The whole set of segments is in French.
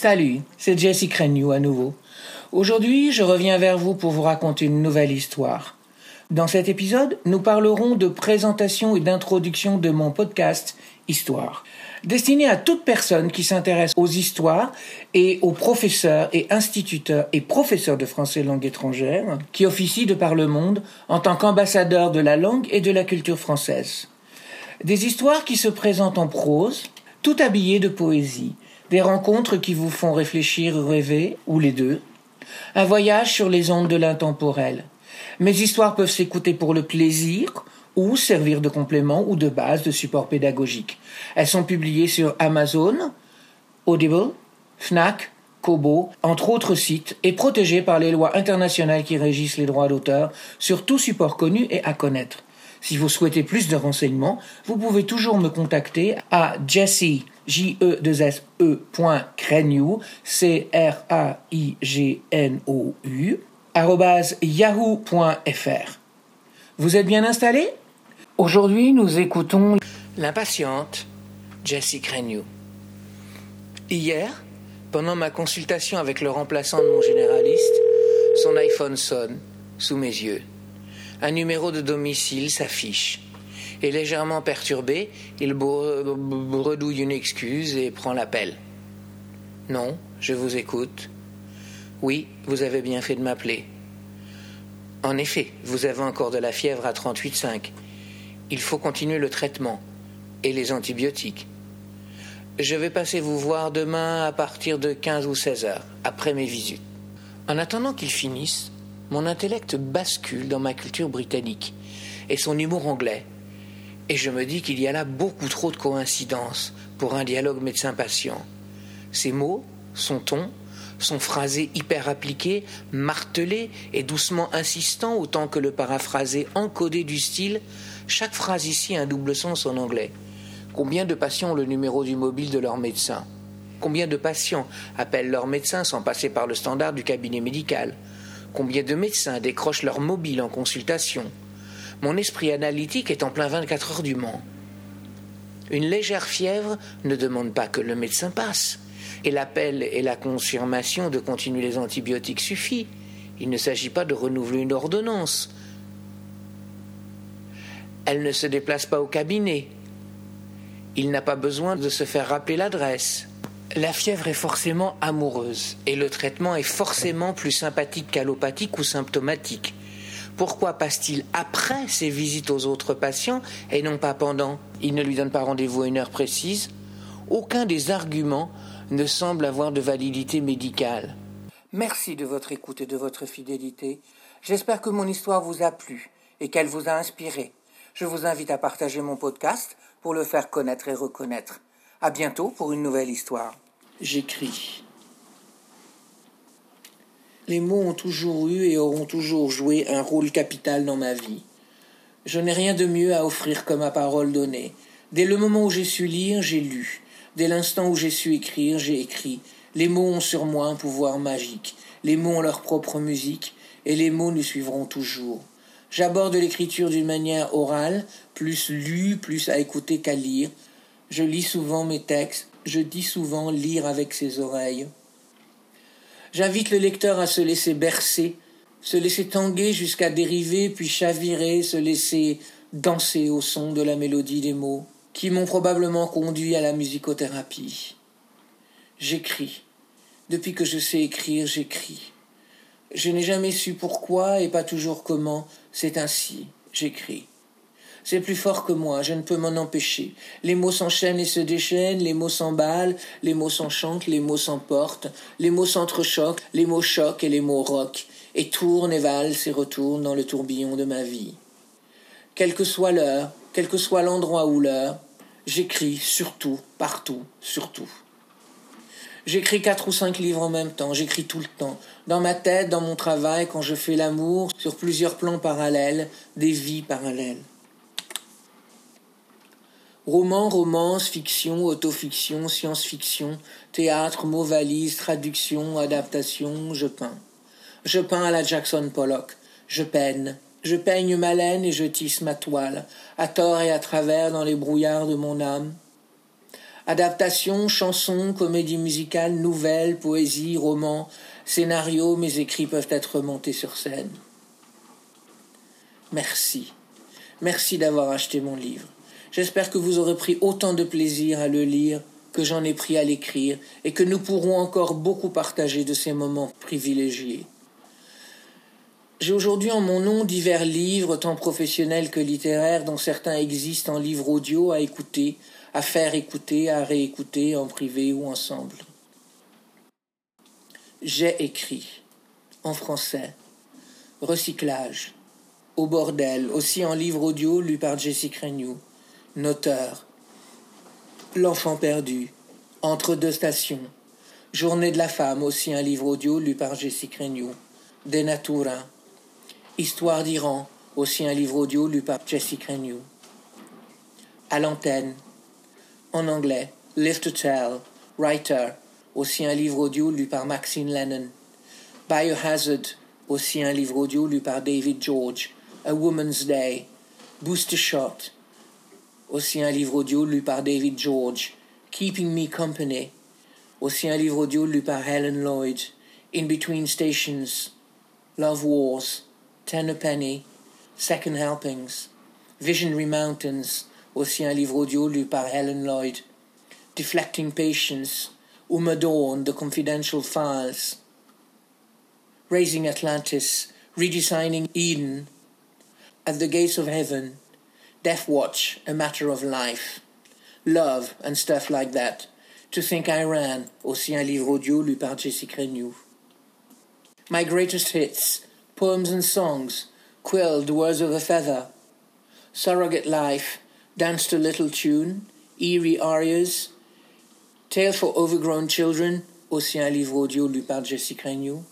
Salut, c'est Jessie Crennew à nouveau. Aujourd'hui, je reviens vers vous pour vous raconter une nouvelle histoire. Dans cet épisode, nous parlerons de présentation et d'introduction de mon podcast Histoire, destiné à toute personne qui s'intéresse aux histoires et aux professeurs et instituteurs et professeurs de français langue étrangère qui officient de par le monde en tant qu'ambassadeurs de la langue et de la culture française. Des histoires qui se présentent en prose, tout habillées de poésie, des rencontres qui vous font réfléchir rêver, ou les deux, un voyage sur les ondes de l'intemporel. Mes histoires peuvent s'écouter pour le plaisir ou servir de complément ou de base de support pédagogique. Elles sont publiées sur Amazon, Audible, Fnac, Kobo, entre autres sites, et protégées par les lois internationales qui régissent les droits d'auteur sur tout support connu et à connaître. Si vous souhaitez plus de renseignements, vous pouvez toujours me contacter à Jesse, j e s e. Vous êtes bien installé? Aujourd'hui, nous écoutons l'impatiente Jessie Crenew. Hier, pendant ma consultation avec le remplaçant de mon généraliste, son iPhone sonne sous mes yeux. Un numéro de domicile s'affiche. Et légèrement perturbé, il bredouille une excuse et prend l'appel. Non, je vous écoute. Oui, vous avez bien fait de m'appeler. En effet, vous avez encore de la fièvre à 38,5. Il faut continuer le traitement et les antibiotiques. Je vais passer vous voir demain à partir de 15 ou 16 heures, après mes visites. En attendant qu'il finisse, mon intellect bascule dans ma culture britannique et son humour anglais, et je me dis qu'il y a là beaucoup trop de coïncidences pour un dialogue médecin-patient. Ses mots, son ton, son phrasé hyper appliqué, martelé et doucement insistant autant que le paraphrasé encodé du style, chaque phrase ici a un double sens en anglais. Combien de patients ont le numéro du mobile de leur médecin? Combien de patients appellent leur médecin sans passer par le standard du cabinet médical? Combien de médecins décrochent leur mobile en consultation mon esprit analytique est en plein 24 heures du Mans. Une légère fièvre ne demande pas que le médecin passe, et l'appel et la confirmation de continuer les antibiotiques suffit. Il ne s'agit pas de renouveler une ordonnance. Elle ne se déplace pas au cabinet. Il n'a pas besoin de se faire rappeler l'adresse. La fièvre est forcément amoureuse, et le traitement est forcément plus sympathique qu'allopathique ou symptomatique. Pourquoi passe-t-il après ses visites aux autres patients et non pas pendant? Il ne lui donne pas rendez-vous à une heure précise? Aucun des arguments ne semble avoir de validité médicale. Merci de votre écoute et de votre fidélité. J'espère que mon histoire vous a plu et qu'elle vous a inspiré. Je vous invite à partager mon podcast pour le faire connaître et reconnaître. À bientôt pour une nouvelle histoire. J'écris. Les mots ont toujours eu et auront toujours joué un rôle capital dans ma vie. Je n'ai rien de mieux à offrir que ma parole donnée. Dès le moment où j'ai su lire, j'ai lu. Dès l'instant où j'ai su écrire, j'ai écrit. Les mots ont sur moi un pouvoir magique. Les mots ont leur propre musique, et les mots nous suivront toujours. J'aborde l'écriture d'une manière orale, plus lue, plus à écouter qu'à lire. Je lis souvent mes textes, je dis souvent lire avec ses oreilles. J'invite le lecteur à se laisser bercer, se laisser tanguer jusqu'à dériver, puis chavirer, se laisser danser au son de la mélodie des mots, qui m'ont probablement conduit à la musicothérapie. J'écris. Depuis que je sais écrire, j'écris. Je n'ai jamais su pourquoi et pas toujours comment, c'est ainsi, j'écris. C'est plus fort que moi, je ne peux m'en empêcher. Les mots s'enchaînent et se déchaînent, les mots s'emballent, les mots s'enchantent, les mots s'emportent, les mots s'entrechoquent, les mots choquent et les mots roquent, et tournent et valsent et retournent dans le tourbillon de ma vie. Quelle que soit l'heure, quel que soit l'endroit ou l'heure, j'écris surtout, partout, surtout. J'écris quatre ou cinq livres en même temps, j'écris tout le temps, dans ma tête, dans mon travail, quand je fais l'amour, sur plusieurs plans parallèles, des vies parallèles. Roman, romance, fiction, autofiction, science-fiction, théâtre, mots valises, traduction, adaptation, je peins. Je peins à la Jackson Pollock. Je peine. Je peigne ma laine et je tisse ma toile, à tort et à travers dans les brouillards de mon âme. Adaptations, chansons, comédies musicales, nouvelles, poésie, romans, scénarios, mes écrits peuvent être montés sur scène. Merci. Merci d'avoir acheté mon livre. J'espère que vous aurez pris autant de plaisir à le lire que j'en ai pris à l'écrire et que nous pourrons encore beaucoup partager de ces moments privilégiés. J'ai aujourd'hui en mon nom divers livres, tant professionnels que littéraires, dont certains existent en livre audio à écouter, à faire écouter, à réécouter en privé ou ensemble. J'ai écrit, en français, Recyclage, Au bordel, aussi en livre audio lu par Jessie Crenew, Noteur, L'enfant perdu, Entre deux stations, Journée de la femme, aussi un livre audio lu par Jessie Crenew, De Natura, Histoire d'Iran, aussi un livre audio lu par Jessie Crenew. À l'antenne, en anglais, Live to Tell, Writer, aussi un livre audio lu par Maxine Lennon. Biohazard, aussi un livre audio lu par David George. A Woman's Day. Booster Shot, aussi un livre audio lu par David George. Keeping Me Company, aussi un livre audio lu par Helen Lloyd. In Between Stations, Love Wars, Ten a Penny, Second Helpings, Visionary Mountains, aussi un livre audio lu par Helen Lloyd. Deflecting Patience, Uma Dawn, The Confidential Files. Raising Atlantis, Redesigning Eden, At the Gates of Heaven, Death Watch, A Matter of Life, Love and stuff like that. To Think I Ran, aussi un livre audio lu par Jessie Crenew. My Greatest Hits, Poems and Songs, Quill, The Words of a Feather, Surrogate Life, Dance to Little Tune, Eerie Arias, Tale for Overgrown Children, aussi un livre audio lu par Jessie Crenew,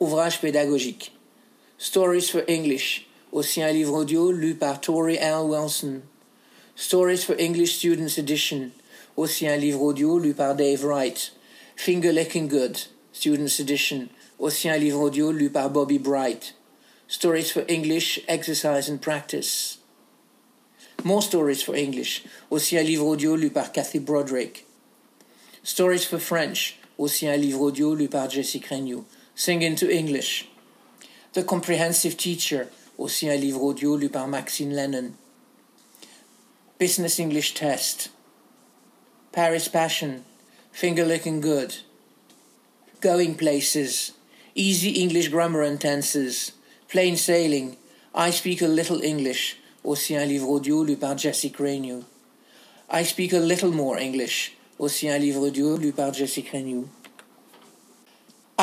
Ouvrage pédagogique, Stories for English, aussi un livre audio lu par Tori L. Wilson, Stories for English Students Edition, aussi un livre audio lu par Dave Wright, Finger Licking Good, Students Edition, aussi un livre audio lu par Bobby Bright, Stories for English Exercise and Practice, More Stories for English, aussi un livre audio lu par Kathy Broderick. Stories for French, aussi un livre audio lu par Jessie Crenew. Sing into English. The Comprehensive Teacher, aussi un livre audio lu par Maxine Lennon. Business English Test. Paris Passion. Finger Licking Good. Going Places. Easy English Grammar and Tenses. Plain Sailing. I Speak a Little English. aussi un livre audio lu par Crenew. I Speak a Little More English, aussi un livre audio lu par Crenew.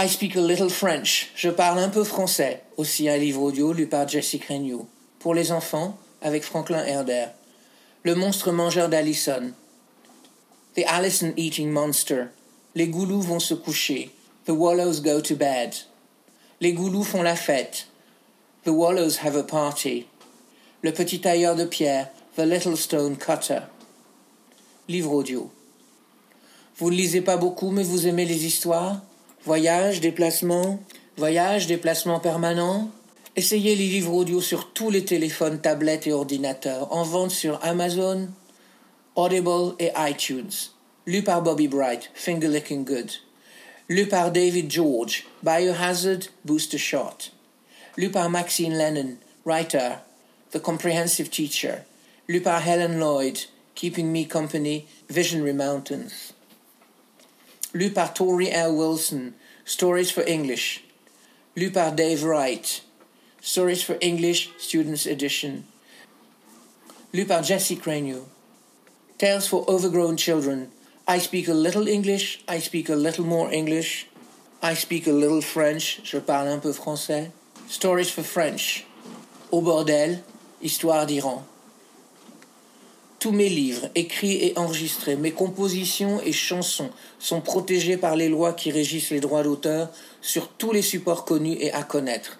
I Speak a Little French, je parle un peu français, aussi un livre audio lu par Jessie Crenew. Pour les enfants, avec Franklin Herder. Le monstre mangeur d'Allison. The Allison Eating Monster. Les goulous vont se coucher. The wallows go to bed. Les goulous font la fête. The wallows have a party. Le petit tailleur de pierre, The Little Stone Cutter. Livre audio. Vous ne lisez pas beaucoup, mais vous aimez les histoires? Voyage, déplacement, voyage, déplacement permanent Essayez les livres audio sur tous les téléphones, tablettes et ordinateurs, en vente sur Amazon, Audible et iTunes. Lu par Bobby Bright, Finger Licking Good. Lu par David George, Biohazard, Booster Shot. Lu par Maxine Lennon, writer, The Comprehensive Teacher, lu par Helen Lloyd, Keeping Me Company, Visionary Mountains. Lu par Tori L. Wilson, Stories for English. Lu par Dave Wright, Stories for English, Students Edition. Lu par Jessie Crenew, Tales for Overgrown Children. I speak a little English, I speak a little more English. I speak a little French, je parle un peu français. Stories for French. Au bordel, Histoire d'Iran. Tous mes livres, écrits et enregistrés, mes compositions et chansons sont protégés par les lois qui régissent les droits d'auteur sur tous les supports connus et à connaître.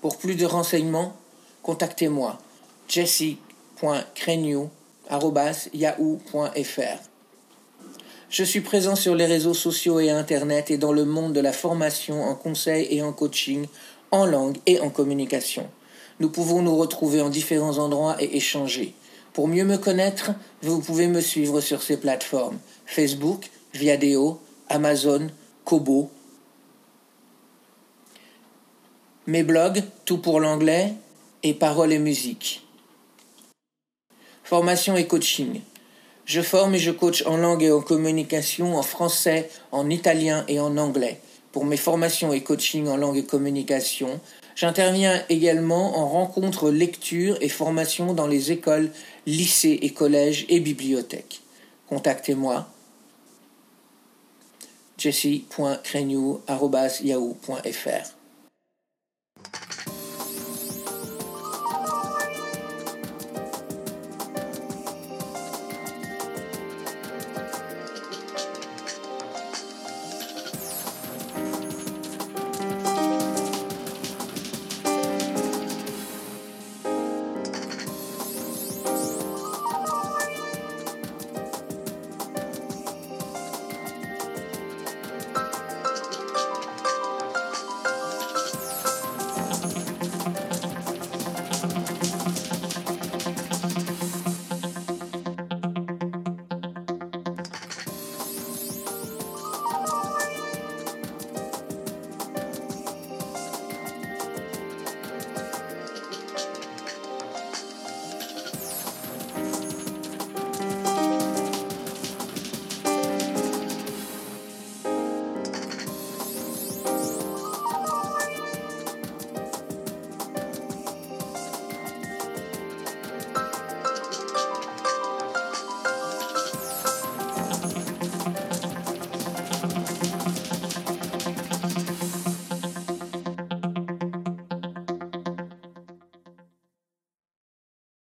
Pour plus de renseignements, contactez-moi jessie.crenew.yahoo.fr. Je suis présent sur les réseaux sociaux et Internet et dans le monde de la formation en conseil et en coaching, en langue et en communication. Nous pouvons nous retrouver en différents endroits et échanger. Pour mieux me connaître, vous pouvez me suivre sur ces plateformes Facebook, Viadeo, Amazon, Kobo. Mes blogs, Tout pour l'anglais et Paroles et musique. Formation et coaching. Je forme et je coach en langue et en communication en français, en italien et en anglais. Pour mes formations et coaching en langue et communication, j'interviens également en rencontres, lecture et formation dans les écoles, lycées et collèges et bibliothèques. Contactez-moi jessie.crenew.yahoo.fr